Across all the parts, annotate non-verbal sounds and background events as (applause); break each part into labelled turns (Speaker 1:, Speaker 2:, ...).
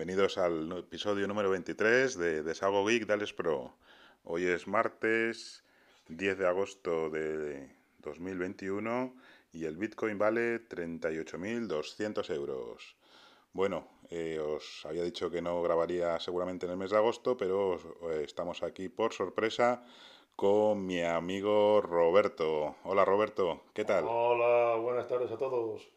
Speaker 1: Bienvenidos al episodio número 23 de Desago Geek Dales Pro. Hoy es martes 10 de agosto de 2021 y el Bitcoin vale 38.200 euros. Bueno, eh, os había dicho que no grabaría seguramente en el mes de agosto, pero eh, estamos aquí por sorpresa con mi amigo Roberto. Hola Roberto, ¿qué tal?
Speaker 2: Hola, buenas tardes a todos.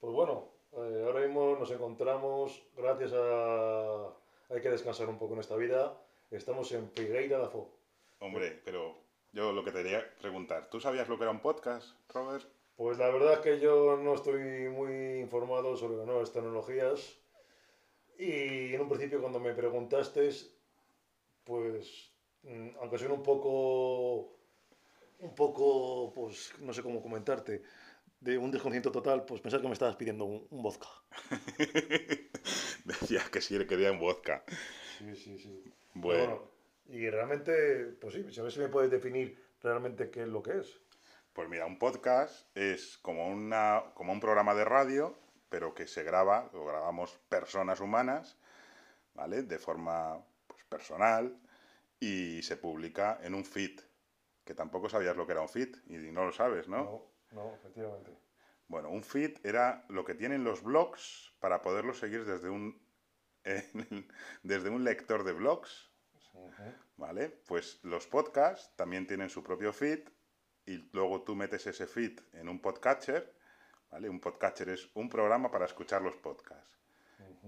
Speaker 2: Pues bueno, eh, ahora mismo nos encontramos, gracias a... Hay que descansar un poco en esta vida. Estamos en Figueira da Fo.
Speaker 1: Hombre, pero yo lo que te quería preguntar, ¿tú sabías lo que era un podcast, Robert?
Speaker 2: Pues la verdad es que yo no estoy muy informado sobre las nuevas tecnologías. Y en un principio cuando me preguntaste, pues mm, aunque suene un poco, un poco, pues no sé cómo comentarte, de un desconcierto total, pues pensar que me estabas pidiendo un, un vodka. (laughs)
Speaker 1: Decía que sí le quería un vodka.
Speaker 2: Sí, sí, sí.
Speaker 1: Bueno,
Speaker 2: Pero y realmente, pues sí, a ver si me puedes definir realmente qué es lo que es.
Speaker 1: pues mira, un podcast es como, una, como un programa de radio, pero que se graba, lo grabamos personas humanas, ¿vale? De forma pues, personal y se publica en un feed, que tampoco sabías lo que era un feed y no lo sabes, ¿no?
Speaker 2: No, no, efectivamente.
Speaker 1: Bueno, un feed era lo que tienen los blogs para poderlos seguir desde un, (laughs) desde un lector de blogs. ¿vale? Pues los podcasts también tienen su propio feed y luego tú metes ese feed en un podcatcher, ¿vale? Un podcatcher es un programa para escuchar los podcasts.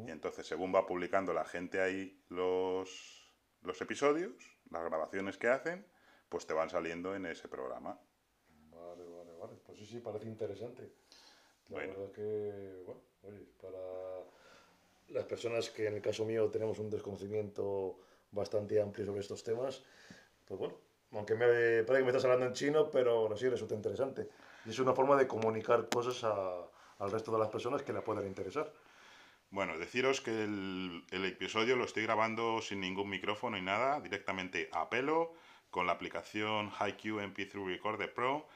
Speaker 1: Y entonces, según va publicando la gente ahí los, los episodios, las grabaciones que hacen, pues te van saliendo en ese programa.
Speaker 2: Pues sí, sí, parece interesante. La
Speaker 1: Bueno.
Speaker 2: verdad que, bueno, oye, para las personas que en el caso mío tenemos un desconocimiento bastante amplio sobre estos temas, pues bueno, aunque me parece que me estás hablando en chino, pero aún así resulta interesante. Y es una forma de comunicar cosas a- al resto de las personas que le puedan interesar.
Speaker 1: Bueno, deciros que el, el episodio lo estoy grabando sin ningún micrófono y nada, directamente a pelo, con la aplicación HiQ MP3 Recorder Pro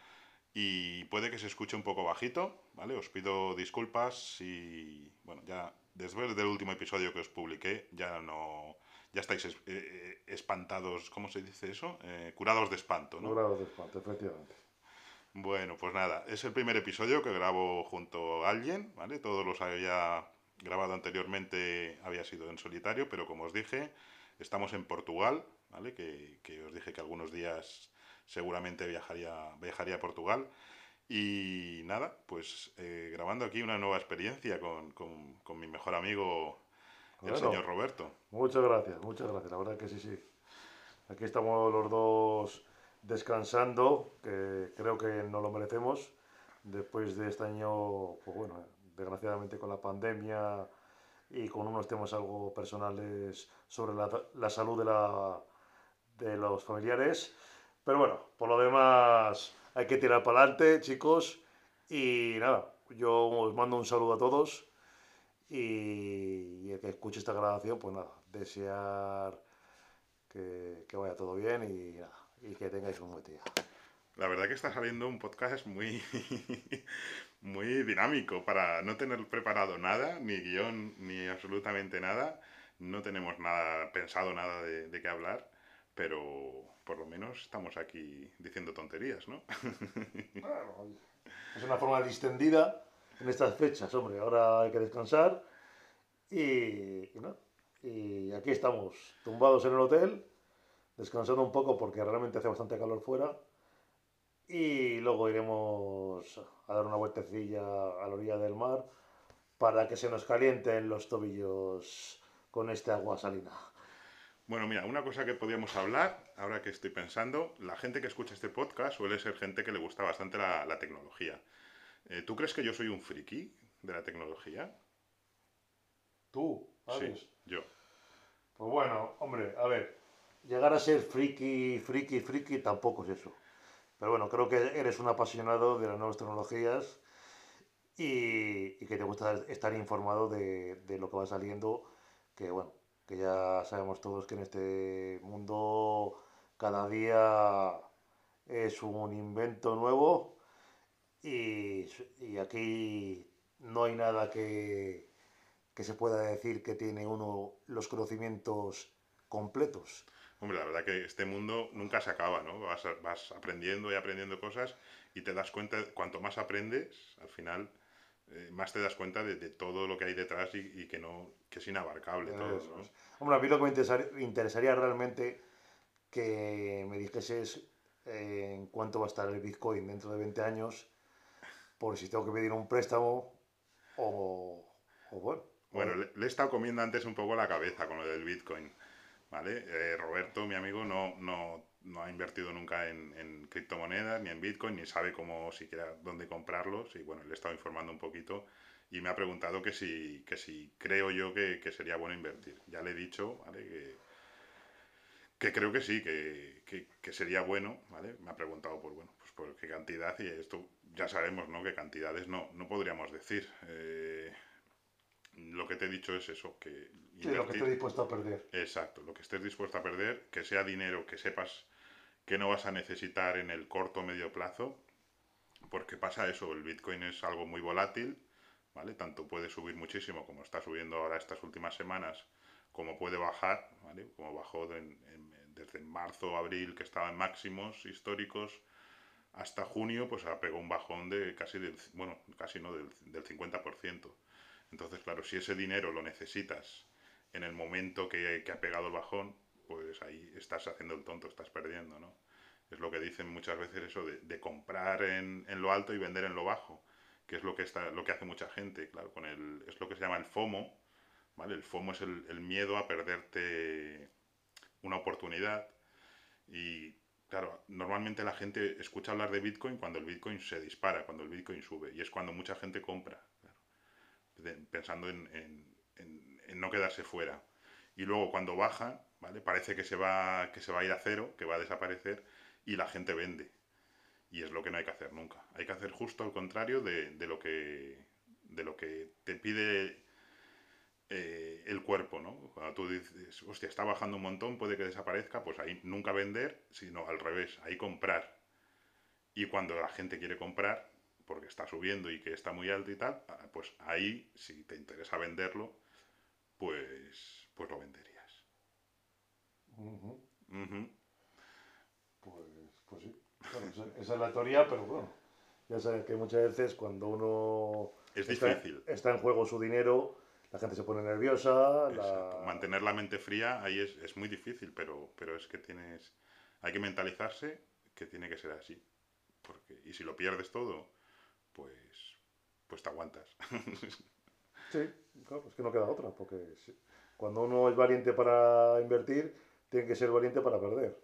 Speaker 1: y puede que se escuche un poco bajito, ¿vale? Os pido disculpas si, bueno, ya después del último episodio que os publiqué, ya no, ya estáis es- eh, eh, espantados, ¿cómo se dice eso? Eh, curados de espanto, ¿no?
Speaker 2: Grado de espanto, efectivamente.
Speaker 1: Bueno, pues nada, es el primer episodio que grabo junto a alguien, ¿vale? Todos los había grabado anteriormente, había sido en solitario, pero como os dije, estamos en Portugal, ¿vale? Que, que os dije que algunos días seguramente viajaría, viajaría a Portugal. Y nada, pues eh, grabando aquí una nueva experiencia con, con- con mi mejor amigo, el señor Roberto.
Speaker 2: Muchas gracias, muchas gracias. La verdad que sí, sí. Aquí estamos los dos descansando, que creo que no lo merecemos. Después de este año, pues bueno, desgraciadamente con la pandemia y con unos temas algo personales sobre la, la salud de, la, de los familiares. Pero bueno, por lo demás hay que tirar para adelante, chicos. Y nada, yo os mando un saludo a todos. Y, el que escuche esta grabación, pues nada, desear que, vaya todo bien y, nada, y que tengáis un buen día.
Speaker 1: La verdad que está saliendo un podcast muy, (laughs) muy dinámico para no tener preparado nada, ni guion, ni absolutamente nada. No tenemos nada pensado, nada de qué hablar, pero por lo menos estamos aquí diciendo tonterías, ¿no? (laughs)
Speaker 2: Oye, es una forma distendida en estas fechas, hombre. Ahora hay que descansar y, nada, y aquí estamos, tumbados en el hotel, descansando un poco porque realmente hace bastante calor fuera. Y luego iremos a dar una vueltecilla a la orilla del mar para que se nos calienten los tobillos con este agua salina.
Speaker 1: Bueno, mira, una cosa que podríamos hablar, ahora que estoy pensando, la gente que escucha este podcast suele ser gente que le gusta bastante la, la tecnología. Eh, ¿Tú crees que yo soy un friki de la tecnología?
Speaker 2: ¿Tú? ¿sabes?
Speaker 1: Sí, yo.
Speaker 2: Pues bueno, hombre, a ver, llegar a ser friki, friki, friki tampoco es eso. Pero bueno, creo que eres un apasionado de las nuevas tecnologías y, y que te gusta estar informado de, de lo que va saliendo, que bueno, que ya sabemos todos que en este mundo cada día es un invento nuevo y, y aquí no hay nada que, que se pueda decir que tiene uno los conocimientos completos.
Speaker 1: Hombre, la verdad que este mundo nunca se acaba, ¿no? Vas, vas aprendiendo y aprendiendo cosas y te das cuenta, cuanto más aprendes, al final, eh, más te das cuenta de, todo lo que hay detrás y, que no que es inabarcable todo, ¿no?
Speaker 2: Hombre, a mí lo que me interesaría, realmente que me dijeses eh, en cuánto va a estar el Bitcoin dentro de 20 años, por si tengo que pedir un préstamo o, bueno.
Speaker 1: Bueno, le, le, he estado comiendo antes un poco la cabeza con lo del Bitcoin. ¿vale? Eh, Roberto, mi amigo, no, no, no ha invertido nunca en, en, criptomonedas, ni en Bitcoin, ni sabe cómo siquiera dónde comprarlos. Y bueno, le he estado informando un poquito y me ha preguntado que si, que si creo yo que, que sería bueno invertir. Ya le he dicho, ¿vale? Que, que creo que sí, que, que, sería bueno, ¿vale? Me ha preguntado por, bueno, pues por qué cantidad y esto ya sabemos, ¿no? Que cantidades no, no podríamos decir. Eh, lo que te he dicho es eso, que...
Speaker 2: lo que estés dispuesto a perder.
Speaker 1: Exacto, lo que estés dispuesto a perder, que sea dinero que sepas que no vas a necesitar en el corto o medio plazo, porque pasa eso, el Bitcoin es algo muy volátil, ¿vale? Tanto puede subir muchísimo como está subiendo ahora estas últimas semanas, como puede bajar, ¿vale? Como bajó desde marzo, abril, que estaba en máximos históricos, hasta junio, pues pegado un bajón de casi del, bueno, casi no, del, del 50%. Entonces, claro, si ese dinero lo necesitas en el momento que, ha pegado el bajón, pues ahí estás haciendo el tonto, estás perdiendo, ¿no? Es lo que dicen muchas veces eso de, comprar en, lo alto y vender en lo bajo, que es lo que, está, lo que hace mucha gente, claro, con el, es lo que se llama el FOMO, ¿vale? El FOMO es el, el miedo a perderte una oportunidad y Claro, normalmente la gente escucha hablar de Bitcoin cuando el Bitcoin se dispara, cuando el Bitcoin sube, y es cuando mucha gente compra pensando en, no quedarse fuera. Y luego cuando baja, ¿vale? Parece que se, va, que se va a ir a cero, que va a desaparecer, y la gente vende. Y es lo que no hay que hacer nunca. Hay que hacer justo al contrario de, lo, que, de lo que te pide eh, el cuerpo, ¿no? Cuando tú dices, hostia, está bajando un montón, puede que desaparezca, pues ahí nunca vender, sino al revés, ahí comprar. Y cuando la gente quiere comprar, porque está subiendo y que está muy alto y tal, ah, pues ahí, si te interesa venderlo, pues, pues lo venderías.
Speaker 2: Pues, pues sí. esa, es la teoría, pero bueno, ya sabes que muchas veces cuando uno
Speaker 1: es
Speaker 2: está,
Speaker 1: difícil.
Speaker 2: está en juego su dinero, la gente se pone nerviosa.
Speaker 1: Mantener la mente fría ahí es, es, muy difícil, pero, pero es que tienes. Hay que mentalizarse que tiene que ser así. Porque, y si lo pierdes todo pues, pues te aguantas. (laughs)
Speaker 2: sí, claro, es que no queda otra, porque cuando uno es valiente para invertir, tiene que ser valiente para perder.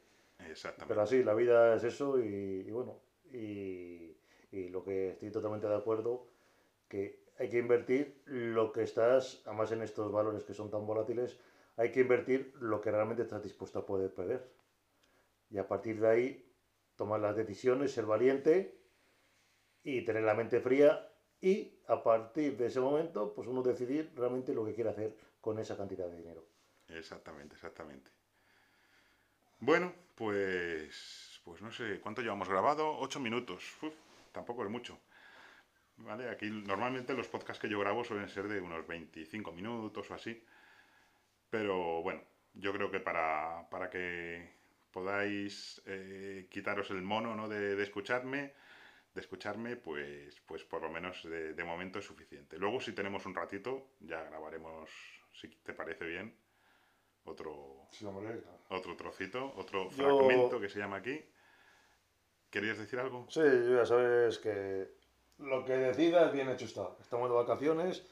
Speaker 1: Exactamente.
Speaker 2: Pero así, la vida es eso y, bueno, y, y, lo que estoy totalmente de acuerdo, que hay que invertir lo que estás, además en estos valores que son tan volátiles, hay que invertir lo que realmente estás dispuesto a poder perder. Y a partir de ahí, tomar las decisiones, ser valiente y tener la mente fría y a partir de ese momento, pues uno decidir realmente lo que quiere hacer con esa cantidad de dinero.
Speaker 1: Exactamente, exactamente. Bueno, pues, pues no sé, ¿cuánto llevamos grabado? Ocho minutos. tampoco es mucho. ¿Vale? Aquí normalmente los podcasts que yo grabo suelen ser de unos 25 minutos o así. Pero bueno, yo creo que para, para que podáis eh, quitaros el mono ¿no? de, de escucharme, de escucharme, pues, pues por lo menos de, momento es suficiente. Luego, si tenemos un ratito, ya grabaremos, si te parece bien, otro, otro trocito, otro fragmento que se llama aquí. ¿Querías decir algo?
Speaker 2: Sí, ya sabes que lo que decidas, bien hecho está. Estamos de vacaciones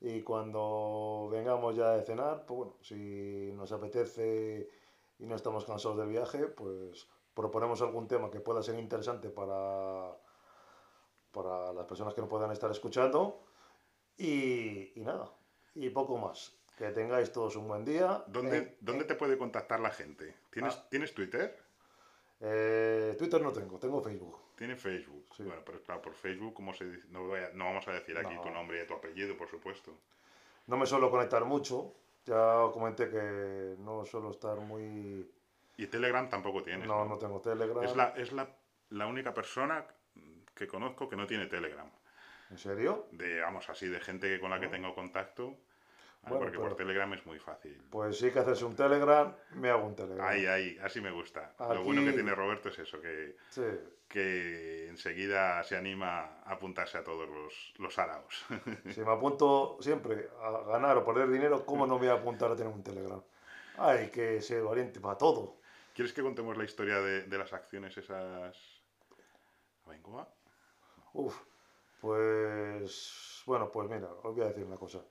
Speaker 2: y cuando vengamos ya de cenar, pues bueno, si nos apetece y no estamos cansados del viaje, pues proponemos algún tema que pueda ser interesante para para las personas que no puedan estar escuchando. Y, nada, y poco más. Que tengáis todos un buen día.
Speaker 1: ¿Dónde, ¿dónde te puede contactar la gente? ¿Tienes, ah. ¿tienes Twitter?
Speaker 2: Eh, Twitter no tengo, tengo Facebook.
Speaker 1: Tiene Facebook. Bueno, pero claro, por Facebook, ¿cómo se dice? No, no vamos a decir aquí tu nombre y tu apellido, por supuesto.
Speaker 2: No me suelo conectar mucho. Ya comenté que no suelo estar muy.
Speaker 1: ¿Y Telegram tampoco tienes?
Speaker 2: No, no, tengo Telegram.
Speaker 1: Es la, es la, la única persona que conozco que no tiene Telegram.
Speaker 2: ¿En serio?
Speaker 1: De, vamos, así, de gente con la que tengo contacto. Porque por Telegram es muy fácil.
Speaker 2: Pues sí que haces un Telegram, me hago un Telegram.
Speaker 1: Ahí, ahí, así me gusta. Lo bueno que tiene Roberto es eso, que, que enseguida se anima a apuntarse a todos los, los araos.
Speaker 2: Si me apunto siempre a ganar o perder dinero, ¿cómo no me voy a apuntar a tener un Telegram? Hay que ser valiente para todo.
Speaker 1: ¿Quieres que contemos la historia de, de las acciones esas? ¿Vengo?
Speaker 2: Uf, pues bueno, pues mira, os voy a decir una cosa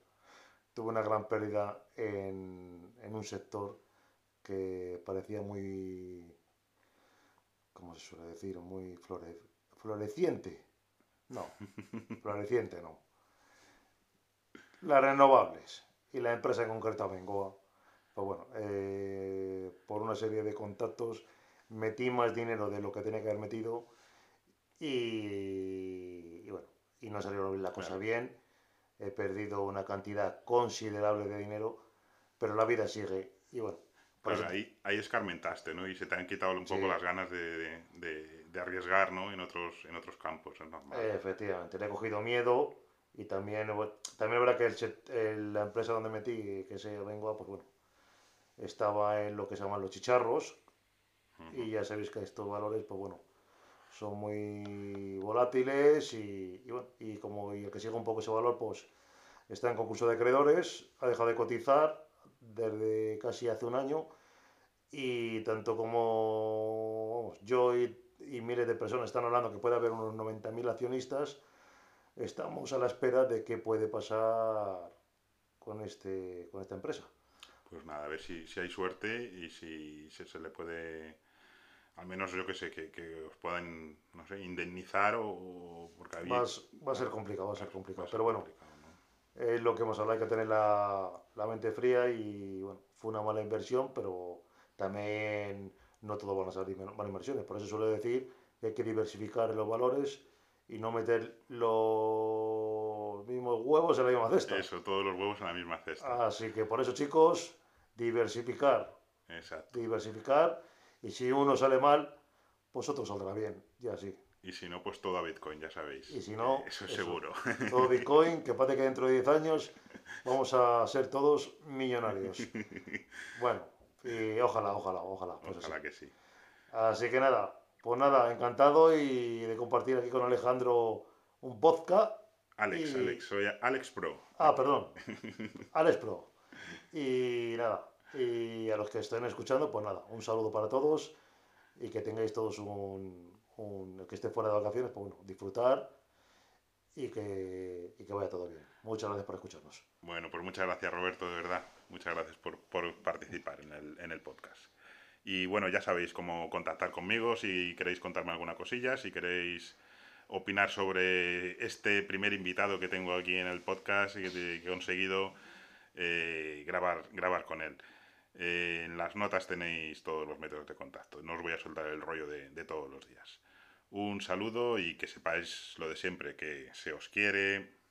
Speaker 2: tuve una gran pérdida en, un sector que parecía muy, ¿cómo se suele decir? Muy floreciente. No, (laughs) floreciente no. Las renovables y la empresa en concreto Bengoa, pues bueno, eh, por una serie de contactos metí más dinero de lo que tenía que haber metido y, bueno, y no salió la cosa bien he perdido una cantidad considerable de dinero, pero la vida sigue y bueno.
Speaker 1: Pues ahí, ahí escarmentaste, ¿no? Y se te han quitado un poco las ganas de, de, de, arriesgar, ¿no? En otros, en otros campos, es normal.
Speaker 2: Efectivamente, le he cogido miedo y también, también es verdad que el, la empresa donde metí, que se vengo pues bueno, estaba en lo que se llaman los chicharros y ya sabéis que estos valores, pues bueno, son muy volátiles y, bueno, y como el que sigue un poco ese valor, pues está en concurso de acreedores, ha dejado de cotizar desde casi hace un año y tanto como yo y, miles de personas están hablando que puede haber unos 90.000 accionistas, estamos a la espera de qué puede pasar con, este, con esta empresa.
Speaker 1: Pues nada, a ver si, si hay suerte y si se le puede al menos yo que sé, que, que, os puedan, no sé, indemnizar o...
Speaker 2: porque va, a ser complicado, va a ser complicado. Pero bueno, es lo que hemos hablado, hay que tener la, la, mente fría y bueno, fue una mala inversión, pero también no todo van a ser malas inversiones. Por eso suele decir que hay que diversificar los valores y no meter los mismos huevos en la misma cesta.
Speaker 1: Eso, todos los huevos en la misma cesta.
Speaker 2: Así que por eso, chicos, diversificar.
Speaker 1: Exacto.
Speaker 2: Diversificar y si uno sale mal, pues otro saldrá bien, ya sí.
Speaker 1: Y si no, pues todo a Bitcoin, ya sabéis.
Speaker 2: Y si no,
Speaker 1: eso es seguro.
Speaker 2: Todo (laughs) Bitcoin, que parece que dentro de 10 años vamos a ser todos millonarios. Bueno, y ojalá, ojalá, ojalá.
Speaker 1: Pues ojalá que sí.
Speaker 2: Así que nada, pues nada, encantado y de compartir aquí con Alejandro un podcast.
Speaker 1: Alex, Alex, soy Alex Pro.
Speaker 2: Ah, perdón. Alex Pro. Y nada, y a los que estén escuchando, pues nada, un saludo para todos y que tengáis todos un, un que esté fuera de vacaciones, pues bueno, disfrutar y que, y que vaya todo bien. Muchas gracias por escucharnos.
Speaker 1: Bueno, pues muchas gracias Roberto, de verdad. Muchas gracias por, por participar en el, en el podcast. Y bueno, ya sabéis cómo contactar conmigo si queréis contarme alguna cosilla, si queréis opinar sobre este primer invitado que tengo aquí en el podcast y que he conseguido eh, grabar, grabar con él. Eh, en las notas tenéis todos los métodos de contacto. No os voy a soltar el rollo de, de todos los días. Un saludo y que sepáis lo de siempre, que se os quiere.